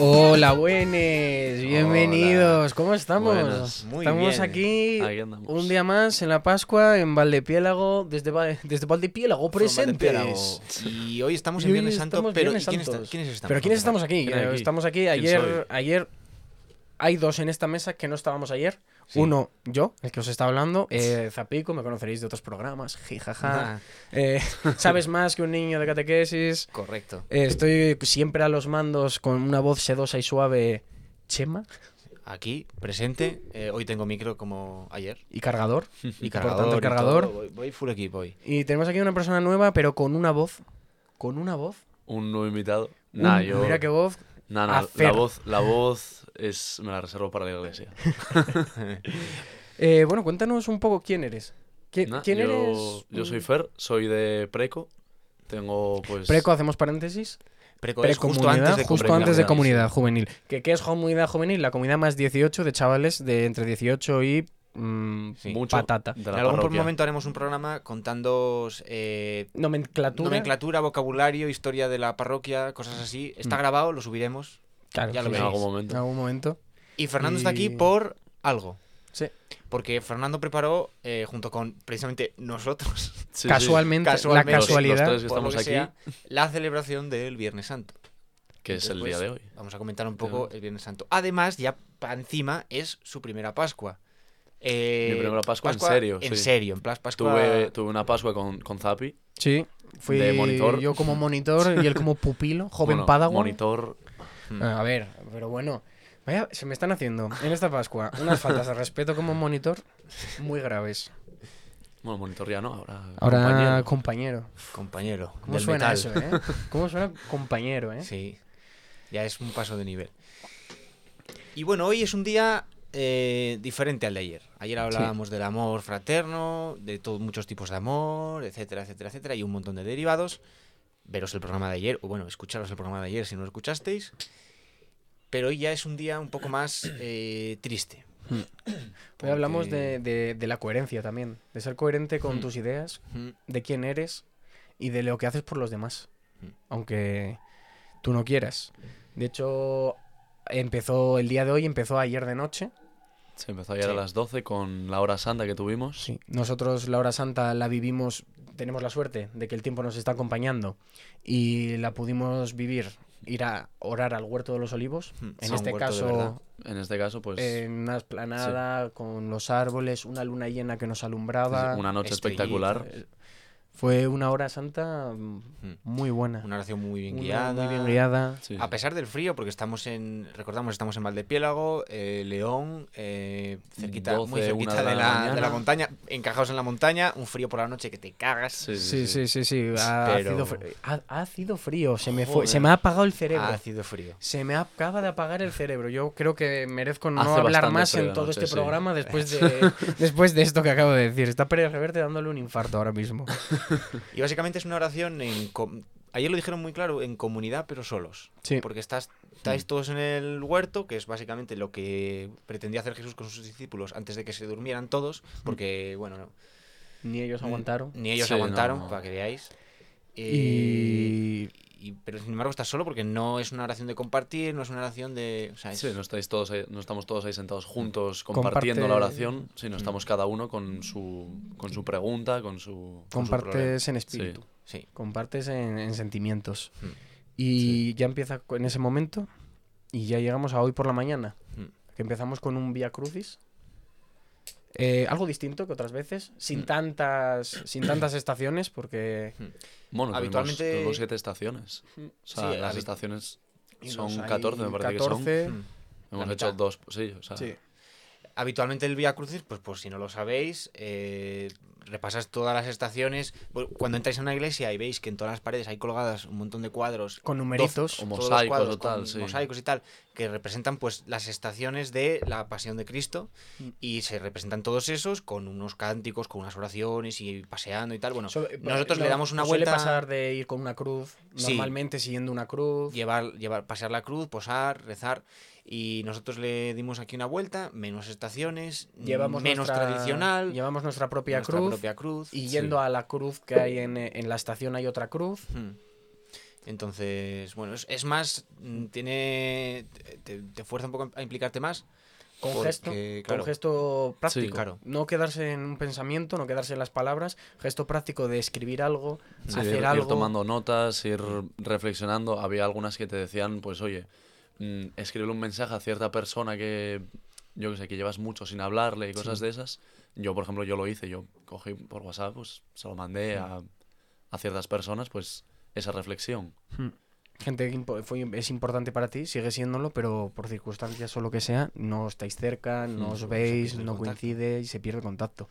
Hola, buenos, bienvenidos. ¿Cómo estamos? Buenas. Muy estamos bien. aquí un día más en la Pascua en Valdepiélago, desde, Va- desde Valdepiélago presentes. Y hoy estamos en Viernes Santo, estamos pero Viernes ¿y quién está-. ¿quiénes estamos? Pero ¿quiénes estamos aquí? ¿Quién hay Eh, aquí? Estamos aquí. ¿Quién Ayer, ayer hay dos en esta mesa que no estábamos ayer. Sí. Uno, yo, el que os está hablando, eh, Zapico, me conoceréis de otros programas, jijaja. Ah, Eh, sabes más que un niño de catequesis. correcto. Eh, estoy siempre a los mandos con una voz sedosa y suave, Chema, Aquí, presente. eh, hoy tengo micro como ayer. y cargador. Y Por cargador. tanto, el y cargador. Voy, voy full equipo hoy. Y tenemos aquí una persona nueva, pero con una voz. Con una voz. Un nuevo invitado. Un- Nah, yo. Mira qué voz. Nah, Afer. la voz, la voz es. Me la reservo para la iglesia. Eh, bueno, cuéntanos un poco quién eres. ¿Qui- Nah, ¿Quién yo, eres? Yo soy Fer, soy de Preco. Tengo pues. Preco, hacemos paréntesis. Preco es justo Precomunidad, antes de justo comunidad. antes de comunidad juvenil. ¿Qué, qué es comunidad juvenil? La comunidad más 18 de chavales de entre 18 y mm, Sí. mucho patata. de En algún parroquia. momento haremos un programa contando eh, Nomenclatura. nomenclatura, vocabulario, historia de la parroquia, cosas así. Está Mm. grabado, lo subiremos. Claro, Ya lo sí, En algún En momento. algún momento. Y Fernando está aquí por algo. Sí. Porque Fernando preparó, eh, junto con precisamente nosotros, Sí. Casualmente, Casualmente. la Los- los casualidad. tres que por lo estamos que aquí, sea, la celebración del Viernes Santo. que es el día de hoy. Vamos a comentar un poco el Viernes Santo. Además, ya encima es su primera Pascua. Eh, Mi primera Pascua en serio, En sí. serio, en plan Pascua. Tuve, tuve una Pascua con, con Zapi. Sí, fui De monitor. yo como monitor y él como pupilo, joven Bueno, padawan. Monitor. Mm. Ah, A ver, pero bueno, vaya, se me están haciendo en esta Pascua unas faltas de respeto como monitor muy graves. Bueno, monitor ya no, ahora. Ahora, compañero. compañero. Compañero. ¿Cómo del suena metal. eso, eh? ¿Cómo suena compañero, eh? Sí. Ya es un paso de nivel. Y bueno, hoy es un día eh, diferente al de ayer. Ayer hablábamos del amor fraterno, de todos muchos tipos de amor, etcétera, etcétera, etcétera, y un montón de derivados. Veros el programa de ayer, o bueno, escucharos el programa de ayer si no lo escuchasteis. Pero hoy ya es un día un poco más eh, triste. Hoy hablamos de, de- de la coherencia también, de ser coherente con Mm. tus ideas, Mm, de quién eres y de lo que haces por los demás, Mm. aunque tú no quieras. De hecho, empezó el día de hoy, empezó ayer de noche. Se empezó ayer Sí. a las 12 con la hora santa que tuvimos. Sí. Nosotros la hora santa la vivimos, tenemos la suerte de que el tiempo nos está acompañando y la pudimos vivir, ir a orar al huerto de los olivos. Mm, En este caso, En este caso, pues. en una esplanada con los árboles, una luna llena que nos alumbraba. una noche espectacular. Eh, Fue una hora santa mm, muy buena. Una oración muy bien Una guiada. muy bien guiada. Sí. A pesar del frío, porque estamos en, recordamos, estamos en Valdepiélago, eh, León, eh, cerquita, 12, muy cerquita de de la, de la montaña, encajados en la montaña, un frío por la noche que te cagas. Sí, Sí, sí, sí, sí. Ha, Pero- sido frío. Ha, ha sido frío. Se me, fue, se me ha apagado el cerebro. Ha sido frío. Se me acaba de apagar el cerebro. Yo creo que merezco no Hace hablar más en todo noche, este sí. programa después de, después de esto que acabo de decir. Está Pérez Reverte dándole un infarto ahora mismo. Y básicamente es una oración en... Ayer lo dijeron muy claro, en comunidad, pero solos. Sí. Porque estás, estáis todos en el huerto, que es básicamente lo que pretendía hacer Jesús con sus discípulos antes de que se durmieran todos, porque, bueno, no, Ni ellos aguantaron. ni ellos Sí, aguantaron, no. para que veáis. Eh, Y y- pero sin embargo estás solo porque no es una oración de compartir, no es una oración de... O sea, es- Sí, no, estáis todos ahí- no estamos todos ahí sentados juntos Comparte- compartiendo la oración, sino Mm. estamos cada uno con su, con su pregunta, con su... con su compartes en espíritu. sí. Compartes en, en sentimientos. Mm. Y ya empieza en ese momento. Y ya llegamos a hoy por la mañana. Mm. Que empezamos con un Vía Crucis. Eh, algo distinto que otras veces. Sin Mm. tantas. Sin tantas estaciones. Porque. Bueno, Habitualmente- tuvimos siete estaciones. O sea, Sí, las estaciones son los hay 14, me parece que son. 14. Mm. Hemos hecho mitad. dos, sí, o sea... Sí. Habitualmente el Vía Crucis, pues por si no lo sabéis, eh, repasas todas las estaciones. Cuando entráis a una iglesia y veis que en todas las paredes hay colgadas un montón de cuadros Con numeritos. O todos los mosaicos cuadros o tal, con sí. mosaicos y tal, que representan pues las estaciones de la pasión de Cristo Mm. y se representan todos esos con unos cánticos, con unas oraciones y paseando y tal. Bueno, So- nosotros no- le damos una suele vuelta, pasar de ir con una cruz. Sí. Normalmente siguiendo una cruz. llevar, llevar, pasear la cruz, posar, rezar y nosotros le dimos aquí una vuelta, menos estaciones, Llevamos menos nuestra- tradicional, Llevamos nuestra propia nuestra cruz. propia cruz. Y yendo a la cruz que hay en, en la estación hay otra cruz. Hmm. Entonces, bueno, es, es más, mm, tiene, te, te fuerza un poco a implicarte más. Con porque, gesto, claro, con gesto práctico. claro. No quedarse en un pensamiento, no quedarse en las palabras. Gesto práctico de escribir algo, Sí, hacer ir, ir algo. tomando notas, ir reflexionando. Había algunas que te decían, pues oye, mm, escribe un mensaje a cierta persona que, yo que sé, que llevas mucho sin hablarle y cosas de esas. Yo, por ejemplo, yo lo hice. Yo cogí por WhatsApp, pues se lo mandé a, a ciertas personas, pues esa reflexión. Gente que impo- fue, es importante para ti, sigue siéndolo, pero por circunstancias o lo que sea, no estáis cerca, no Mm, os se veis, no coincide y se pierde el contacto.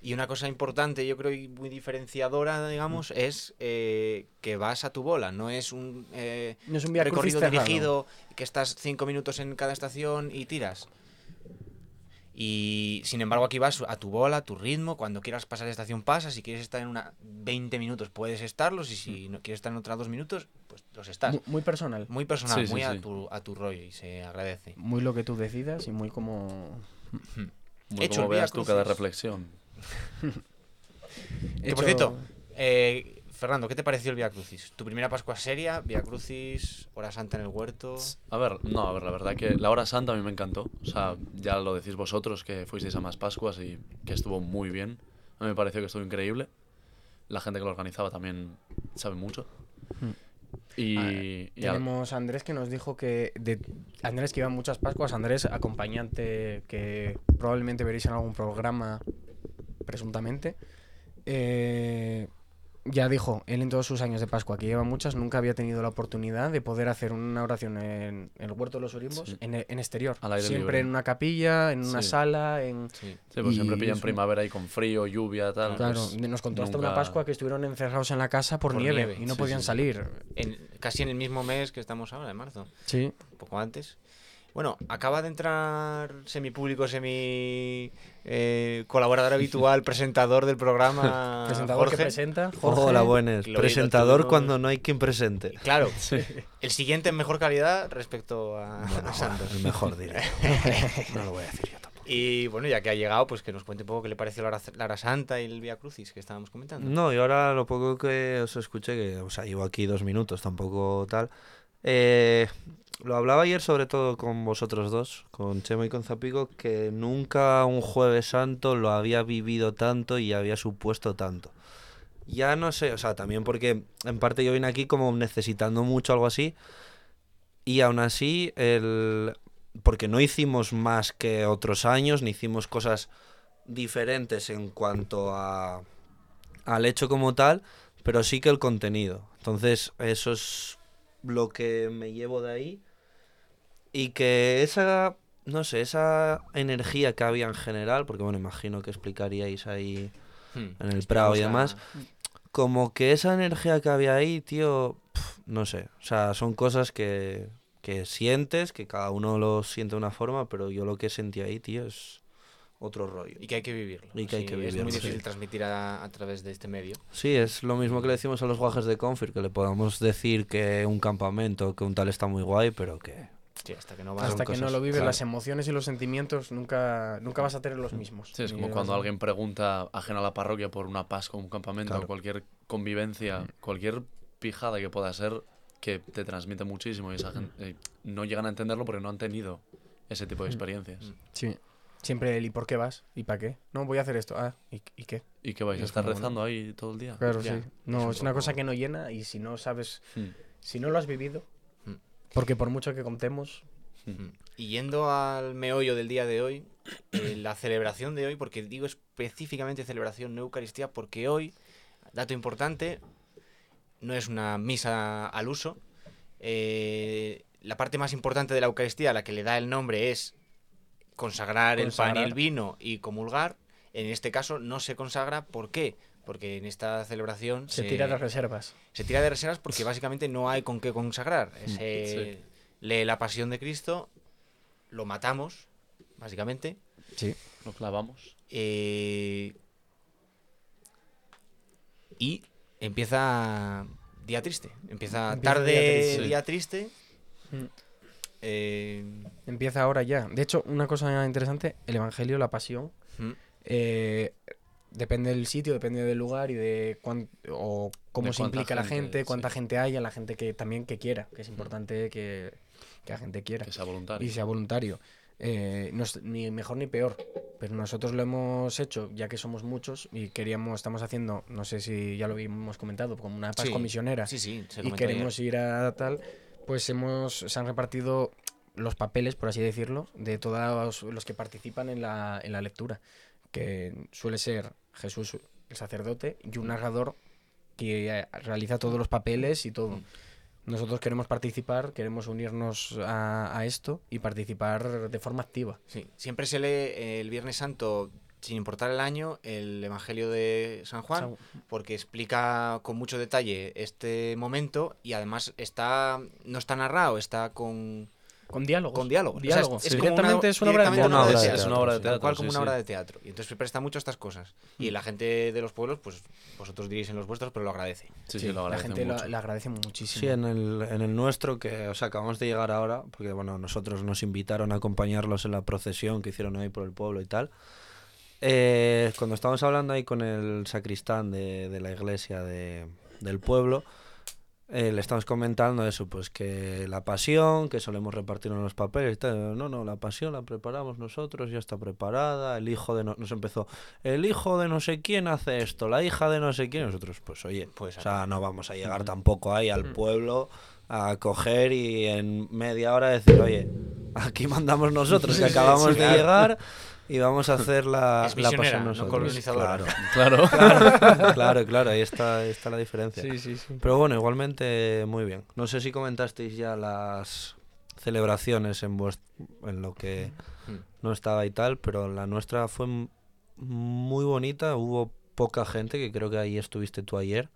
Y una cosa importante, yo creo, y muy diferenciadora, digamos, es eh, que vas a tu bola. No es un eh, No es un viaje recorrido dirigido que estás cinco minutos en cada estación y tiras. Y sin embargo aquí vas a tu bola, a tu ritmo, cuando quieras pasar de estación pasas, si quieres estar en una 20 minutos puedes estarlos y si no quieres estar en otra dos minutos, pues los estás. Muy, muy personal. Muy personal, Sí, sí, muy a, sí. tu, a tu rollo y se agradece. Muy lo que tú decidas y muy como... Muy Hecho como el Vía veas tú cada reflexión. Que por cierto, eh, Fernando, ¿qué te pareció el Via Crucis? ¿Tu primera Pascua seria? ¿Via Crucis? ¿Hora Santa en el huerto? A ver, no, a ver, la verdad que la hora santa a mí me encantó. O sea, ya lo decís vosotros que fuisteis a más Pascuas y que estuvo muy bien. A mí me pareció que estuvo increíble. La gente que lo organizaba también sabe mucho. Hmm. Y, Ah, y Tenemos a Andrés que nos dijo que... De, Andrés que iba a muchas Pascuas, Andrés acompañante que probablemente veréis en algún programa, presuntamente. Eh, ya dijo, él en todos sus años de Pascua, que lleva muchas, nunca había tenido la oportunidad de poder hacer una oración en, en el Huerto de los Olimbos, Sí. en, en exterior. Al aire Siempre libre. en una capilla, en una Sí. sala, en... Sí. sí, pues siempre pillan eso- primavera y con frío, lluvia, tal. Claro, pues nos contó hasta una Pascua que estuvieron encerrados en la casa por, Por nieve, nieve, y no sí, podían salir. En- casi en el mismo mes que estamos ahora, en marzo. Sí. Un poco antes. Bueno, acaba de entrar semipúblico, semi eh, colaborador habitual, presentador del programa. Presentador Jorge. que presenta, Jorge. Hola, buenas. Lo- Presentador cuando no hay quien presente. Claro, el siguiente en mejor calidad respecto a, a Santos. El mejor diré. No lo voy a decir yo tampoco. Y bueno, ya que ha llegado, pues que nos cuente un poco qué le pareció la hora, la hora santa y el Via Crucis que estábamos comentando. No, y ahora lo poco que os escuché, que, o sea, llevo aquí dos minutos, tampoco tal. Eh, lo hablaba ayer sobre todo con vosotros dos, con Chemo y con Zapico, que nunca un jueves santo lo había vivido tanto y había supuesto tanto. Ya no sé, o sea, también porque en parte yo vine aquí como necesitando mucho algo así. Y aún así, el... porque no hicimos más que otros años, ni hicimos cosas diferentes en cuanto a al hecho como tal, pero sí que el contenido. Entonces, eso es lo que me llevo de ahí. Y que esa, no sé, esa energía que había en general, porque bueno, imagino que explicaríais ahí Hmm. en el Prado y demás, a- como que esa energía que había ahí, tío, pf, no sé, o sea, son cosas que, que sientes, que cada uno lo siente de una forma, pero yo lo que sentí ahí, tío, es otro rollo. Y que hay que vivirlo. Y que hay que Es vivirlo, muy sí. difícil transmitir a, a través de este medio. Sí, es lo mismo que le decimos a los guajes de Confir, que le podamos decir que un campamento, que un tal está muy guay, pero que... Sí, hasta que no vas Hasta que no lo vives, claro. las emociones y los sentimientos nunca, nunca vas a tener los mismos. Sí, es como cuando alguien pregunta ajena a la parroquia por una Pascua, un campamento, Claro. cualquier convivencia, cualquier pijada que pueda ser, que te transmite muchísimo y esa gente eh, no llegan a entenderlo porque no han tenido ese tipo de experiencias. Sí. Siempre el ¿y por qué vas? ¿Y para qué? No, voy a hacer esto. Ah, ¿y, y qué? ¿Y qué vais a Es estar rezando ahí todo el día? Claro, Ya, sí. No, es un es una cosa que no llena y si no sabes, Hmm. si no lo has vivido, Mm. Porque por mucho que contemos. Y yendo al meollo del día de hoy, eh, la celebración de hoy, porque digo específicamente celebración, no Eucaristía, porque hoy, dato importante, no es una misa al uso. eh, la parte más importante de la Eucaristía, la que le da el nombre, es consagrar, el pan y el Consagrar. vino y comulgar. En este caso no se consagra, ¿por qué? Porque en esta celebración se tira de reservas. se tira de reservas porque básicamente no hay con qué consagrar. Se lee la pasión de Cristo, lo matamos, básicamente, Sí. Lo clavamos. eh, y empieza día triste. Empieza, Empieza tarde día día triste. triste. Mm. eh, Empieza ahora ya. De hecho, una cosa interesante, el Evangelio, la pasión, mm, eh, depende del sitio, depende del lugar y de cuán, o cómo De se implica la gente, gente, cuánta sí. gente haya, la gente que también que quiera, que es importante que, que la gente quiera Que sea voluntario. y sea voluntario. Eh, no es ni mejor ni peor, pero nosotros lo hemos hecho ya que somos muchos y queríamos, estamos haciendo, no sé si ya lo hemos comentado, como una Pascua Sí, misionera Sí, sí, se y comentó ayer. queremos ir a tal, pues hemos, se han repartido los papeles, por así decirlo, de todos los que participan en la, en la lectura, que suele ser Jesús, el sacerdote, y un narrador que eh, realiza todos los papeles y todo. Nosotros queremos participar, queremos unirnos a, a esto y participar de forma activa. Sí, siempre se lee eh, el Viernes Santo, sin importar el año, el Evangelio de San Juan, porque explica con mucho detalle este momento y además está no está narrado, está con, Con diálogo. con diálogo. Diálogo. O sea, Sí. como Directamente es una obra de teatro. una Una obra de Es una obra de tal teatro, cual como sí, una obra sí. de teatro. Y entonces se presta mucho a estas cosas. Y la gente de los pueblos, pues vosotros diréis en los vuestros, pero lo agradece. Sí, Sí, sí, lo la agradecen gente lo- mucho. le agradece muchísimo. Sí, en el, en el nuestro, que o sea, acabamos de llegar ahora, porque bueno, nosotros nos invitaron a acompañarlos en la procesión que hicieron ahí por el pueblo y tal. Eh, cuando estábamos hablando ahí con el sacristán de, de la iglesia de- del pueblo, eh, le estamos comentando eso, pues que la pasión, que solemos repartir en los papeles y tal. No, no, la pasión la preparamos nosotros, ya está preparada. El hijo de no- nos empezó, el hijo de no sé quién hace esto, la hija de no sé quién. Nosotros, pues oye, Pues o sea, no vamos a llegar tampoco ahí al pueblo a coger y en media hora decir, oye, aquí mandamos nosotros, que Sí, sí, acabamos sí, de claro. llegar y vamos a hacer la, Es la pasión no nosotros. colonizadora. Claro, Claro. claro, claro, ahí está, está la diferencia. Sí, sí, sí. Pero bueno, igualmente muy bien. No sé si comentasteis ya las celebraciones en, vuest- en lo que Mm. no estaba y tal, pero la nuestra fue muy bonita. Hubo poca gente, que creo que ahí estuviste tú ayer.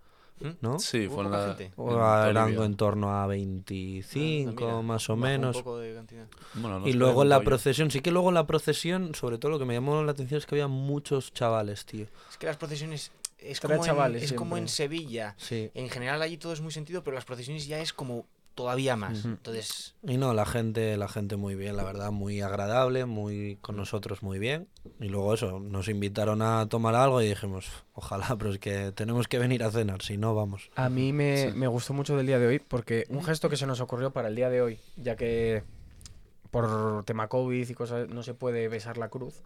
¿No? Sí, ¿Hubo fue la. gente? O en torno a Ah, 25 mira, más o menos. Un poco de cantidad. Bueno, no Y luego en la rollo. procesión, sí que luego en la procesión, sobre todo lo que me llamó la atención es que había muchos chavales, tío. Es que las procesiones es como, chavales en, es como en Sevilla. Sí. En general allí todo es muy sentido, pero las procesiones ya es como todavía más. Entonces, Y no, la gente, la gente muy bien, la verdad, muy agradable, muy con nosotros muy bien. Y luego eso, nos invitaron a tomar algo y dijimos, ojalá, pero es que tenemos que venir a cenar, si no, vamos. A mí me, Sí. me gustó mucho del día de hoy porque un gesto que se nos ocurrió para el día de hoy, ya que por tema COVID y cosas no se puede besar la cruz,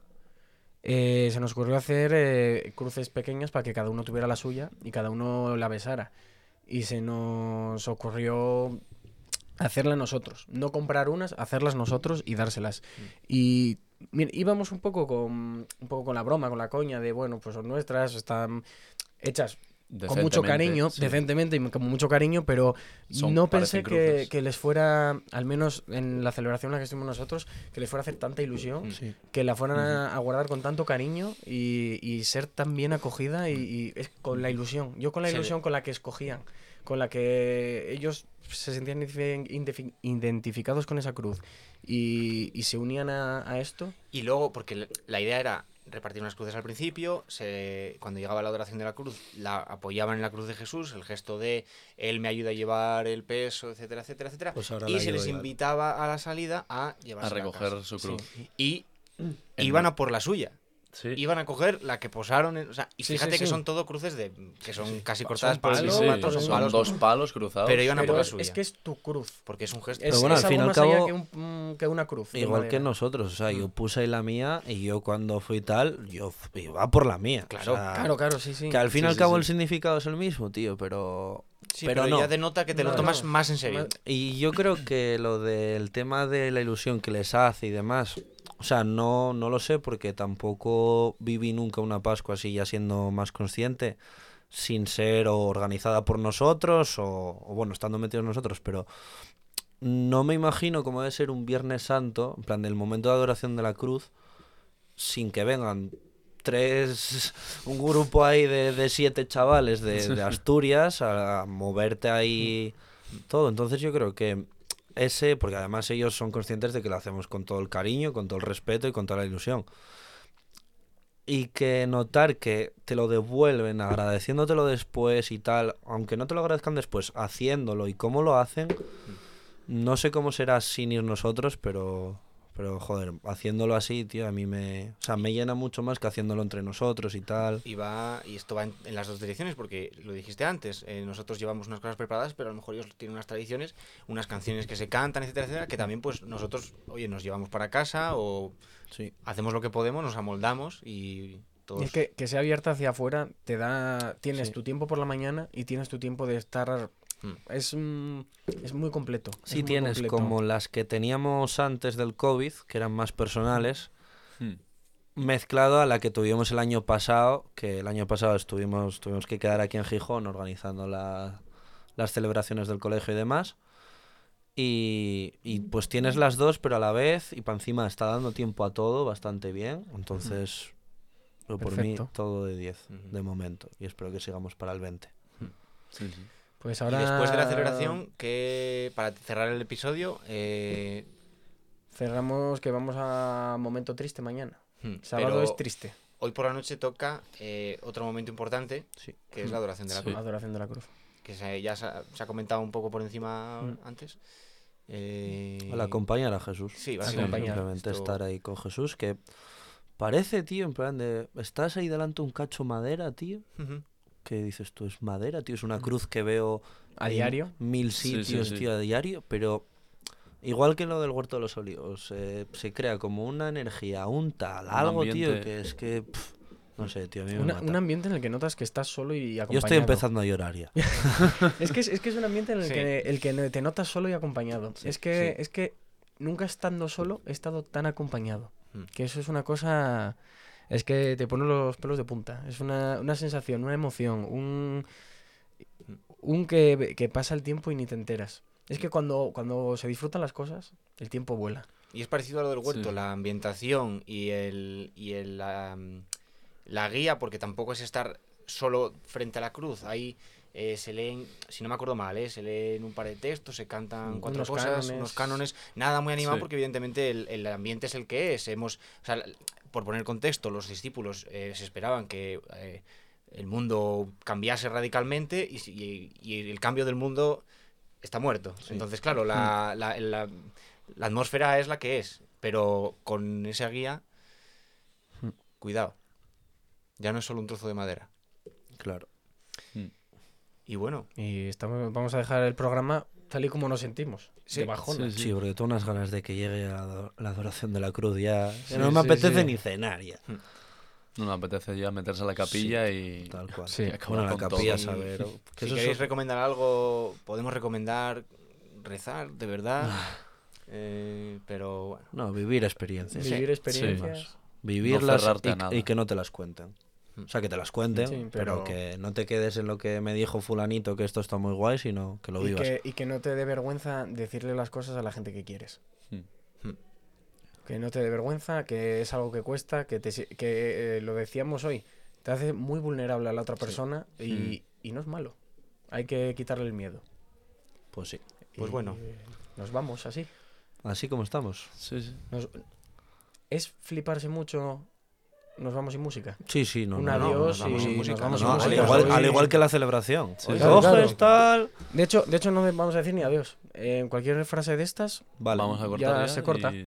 eh, se nos ocurrió hacer eh, cruces pequeñas para que cada uno tuviera la suya y cada uno la besara. Y se nos ocurrió hacerla nosotros, no comprar unas, hacerlas nosotros y dárselas. Y mira, íbamos un poco con un poco con la broma, con la coña de bueno, pues son nuestras, están hechas con mucho cariño, sí. decentemente y con mucho cariño, pero Son- no pensé que, que les fuera, al menos en la celebración en la que estuvimos nosotros, que les fuera a hacer tanta ilusión, Sí. que la fueran a, a guardar con tanto cariño y, y ser tan bien acogida y, y es con la ilusión. Yo con la ilusión con la que escogían, con la que ellos se sentían identifi- identifi- identificados con esa cruz y, y se unían a, a esto. y luego, porque la idea era repartir unas cruces al principio, se, cuando llegaba la adoración de la cruz, la apoyaban en la cruz de Jesús, el gesto de Él me ayuda a llevar el peso, etcétera, etcétera, etcétera. Pues ahora y se les invitaba a la salida a llevarse A recoger su cruz. Y En iban a por la suya. Sí. Iban a coger la que posaron. en- o sea, y Sí, fíjate sí, que son todo cruces de que son casi cortadas Son por el Sí, palos, mismo sí, mato, son son palos, dos palos cruzados. Pero iban a por Pero la es, suya. es que es tu cruz. porque es un gesto. Es, bueno, es al fin y algo al más allá cabo- que, un- mm, que una cruz. Igual que nosotros, o sea, yo puse ahí la mía y yo cuando fui tal, yo iba por la mía. Claro, o sea, Claro, claro, sí, sí. Que al fin y Sí, al cabo sí. el significado es el mismo, tío, pero... Sí, pero pero, no. ya denota que te lo tomas no. más en serio. Y yo creo que lo del tema de la ilusión que les hace y demás, o sea, no, no lo sé porque tampoco viví nunca una Pascua así ya siendo más consciente, sin ser o organizada por nosotros o, o, bueno, estando metidos nosotros, pero no me imagino cómo debe ser un Viernes Santo, en plan del momento de adoración de la cruz, sin que vengan tres, un grupo ahí de, de siete chavales de, de Asturias a, a moverte ahí todo. Entonces yo creo que ese, porque además ellos son conscientes de que lo hacemos con todo el cariño, con todo el respeto y con toda la ilusión. Y que notar que te lo devuelven agradeciéndotelo después y tal, aunque no te lo agradezcan después, haciéndolo y cómo lo hacen, no sé cómo será sin ir nosotros, pero, Pero, joder, haciéndolo así, tío, a mí me... O sea, me llena mucho más que haciéndolo entre nosotros y tal. Y va, y esto va en, en las dos direcciones, porque lo dijiste antes, eh, nosotros llevamos unas cosas preparadas, pero a lo mejor ellos tienen unas tradiciones, unas canciones que se cantan, etcétera, etcétera, que también pues nosotros, oye, nos llevamos para casa o Sí. hacemos lo que podemos, nos amoldamos y todos... Y es que, que sea abierta hacia afuera te da. Tienes Sí. tu tiempo por la mañana y tienes tu tiempo de estar. Mm. Es, mm, es muy completo. Sí muy tienes completo. como las que teníamos antes del COVID, que eran más personales, Hmm. mezclado a la que tuvimos el año pasado, que el año pasado estuvimos, tuvimos que quedar aquí en Gijón organizando la- las celebraciones del colegio y demás. Y, y pues tienes las dos, pero a la vez, y para encima está dando tiempo a todo bastante bien. Entonces, yo por mí, Perfecto. todo de 10 Ujú. de momento. Y espero que sigamos para el 20. Sí, sí. Pues Y ahora. después de la celebración, que para cerrar el episodio, eh, Cerramos que vamos a momento triste mañana. hmm, Sábado pero es triste. hoy por la noche toca eh, otro momento importante, Sí. que es la adoración de la Sí. cruz. Adoración de la cruz. que se- ya se ha, se ha comentado un poco por encima Mm. antes. Eh, Al acompañar a Jesús. Sí, básicamente. Simplemente Esto- estar ahí con Jesús, que parece, tío, en plan de... Estás ahí delante de un cacho madera, tío. Ujú. Que dices tú, es madera, tío, es una cruz que veo A en diario. mil Sí, sí, sitios, sí. tío, a diario, pero igual que lo del Huerto de los Olivos, eh, se crea como una energía, un tal, Un algo, tío, que es que, no sé, tío, a mí me Una- mata. un ambiente en el que notas que estás solo y acompañado. Yo estoy empezando a llorar ya. Es que es, es que es un ambiente en el Sí. que, el que te notas solo y acompañado. es, que, sí. es que nunca estando solo he estado tan acompañado. Mm. Que eso es una cosa... Es que te pone los pelos de punta. Es una, una sensación, una emoción, un... Un que, que pasa el tiempo y ni te enteras. Es que cuando, cuando se disfrutan las cosas, el tiempo vuela. Y es parecido a lo del huerto, Sí. la ambientación y el, y el la, la guía, porque tampoco es estar solo frente a la cruz. Ahí eh, se leen, si no me acuerdo mal, eh, se leen un par de textos, se cantan cuatro unos cosas, cánones. unos cánones, nada muy animado Sí. porque evidentemente el, el ambiente es el que es. Hemos, o sea, por poner contexto, los discípulos eh, se esperaban que eh, el mundo cambiase radicalmente y, si- y- y el cambio del mundo está muerto. Entonces, claro, la, la- la- la atmósfera es la que es, pero con esa guía, cuidado. Ya no es solo un trozo de madera. Claro. Y bueno, Y estamos, vamos a dejar el programa tal y como nos sentimos. Sí, de bajona. sí, Sí, porque tengo unas ganas de que llegue la, la adoración de la cruz ya. que no me sí, apetece sí. ni cenar ya. No me apetece ya meterse a la capilla y. Tal cual. Sí. acabar Bueno, la capilla, todo. saber. si queréis recomendar algo, podemos recomendar rezar, de verdad. Eh, pero bueno. No, vivir experiencias. Vivir Sí. experiencias. Vivirlas cerrarte y, y que no te las cuenten. O sea, que te las cuenten, Sí, pero... pero- que no te quedes en lo que me dijo fulanito que esto está muy guay, sino que lo y, vivas. que, y que no te dé vergüenza decirle las cosas a la gente que quieres. Hmm. Que no te dé vergüenza, que es algo que cuesta, que, te, si- que eh, lo decíamos hoy, te hace muy vulnerable a la otra persona y, y no es malo. Hay que quitarle el miedo. Pues sí. Pues Y, bueno. eh, Nos vamos así. Así como estamos. Sí, sí. Nos- ¿Es fliparse mucho? Nos vamos sin música. Sí, sí, no. Un no, no, adiós nos y sin nos música. vamos No, sin al, música. igual, Hoy- al igual que la celebración. Sí. Claro, claro. tal. De hecho, de hecho, no vamos a decir ni adiós. En cualquier frase de estas, Vale. Vamos a cortar. ya se corta. y-